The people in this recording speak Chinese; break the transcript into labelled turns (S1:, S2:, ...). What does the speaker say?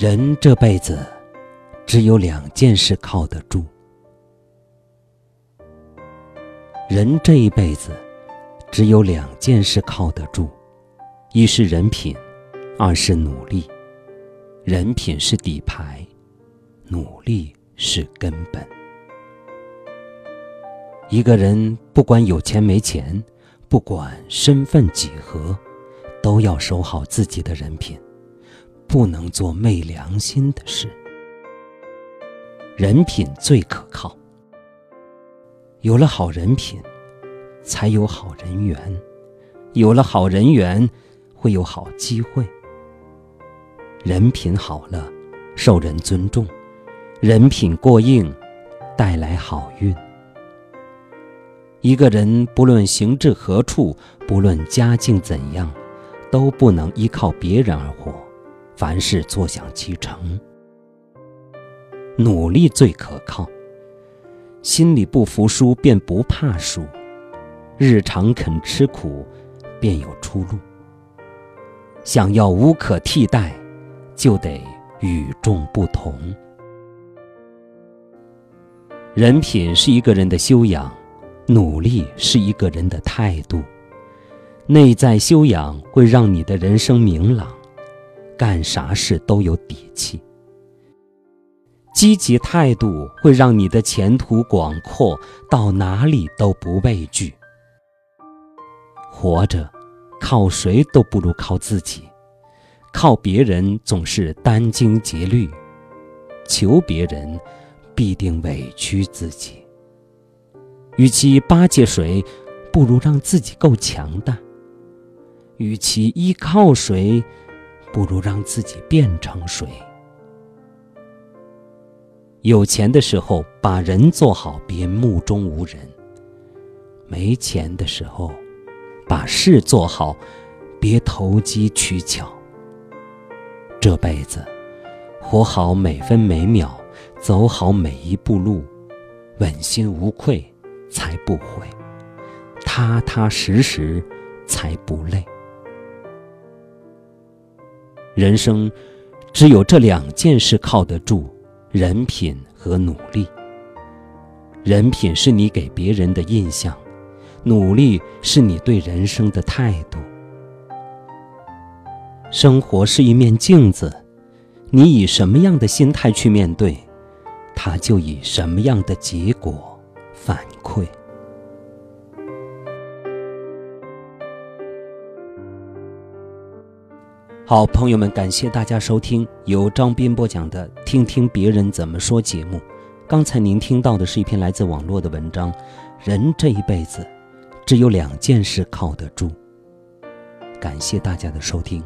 S1: 人这辈子只有两件事靠得住。人这一辈子只有两件事靠得住，一是人品，二是努力。人品是底牌，努力是根本。一个人不管有钱没钱，不管身份几何，都要守好自己的人品。不能做昧良心的事。人品最可靠。有了好人品，才有好人缘；有了好人缘，会有好机会。人品好了，受人尊重；人品过硬，带来好运。一个人不论行至何处，不论家境怎样，都不能依靠别人而活。凡事坐享其成，努力最可靠。心里不服输，便不怕输；日常肯吃苦，便有出路。想要无可替代，就得与众不同。人品是一个人的修养，努力是一个人的态度。内在修养会让你的人生明朗。干啥事都有底气，积极态度会让你的前途广阔，到哪里都不畏惧。活着，靠谁都不如靠自己，靠别人总是殚精竭虑，求别人必定委屈自己。与其巴结谁，不如让自己够强大；与其依靠谁，不如让自己变成水。有钱的时候把人做好，别目中无人；没钱的时候，把事做好，别投机取巧。这辈子，活好每分每秒，走好每一步路，问心无愧才不悔，踏踏实实才不累。人生只有这两件事靠得住：人品和努力。人品是你给别人的印象，努力是你对人生的态度。生活是一面镜子，你以什么样的心态去面对，它就以什么样的结果反好，朋友们，感谢大家收听由张斌播讲的《听听别人怎么说》节目。刚才您听到的是一篇来自网络的文章。人这一辈子，只有两件事靠得住。感谢大家的收听。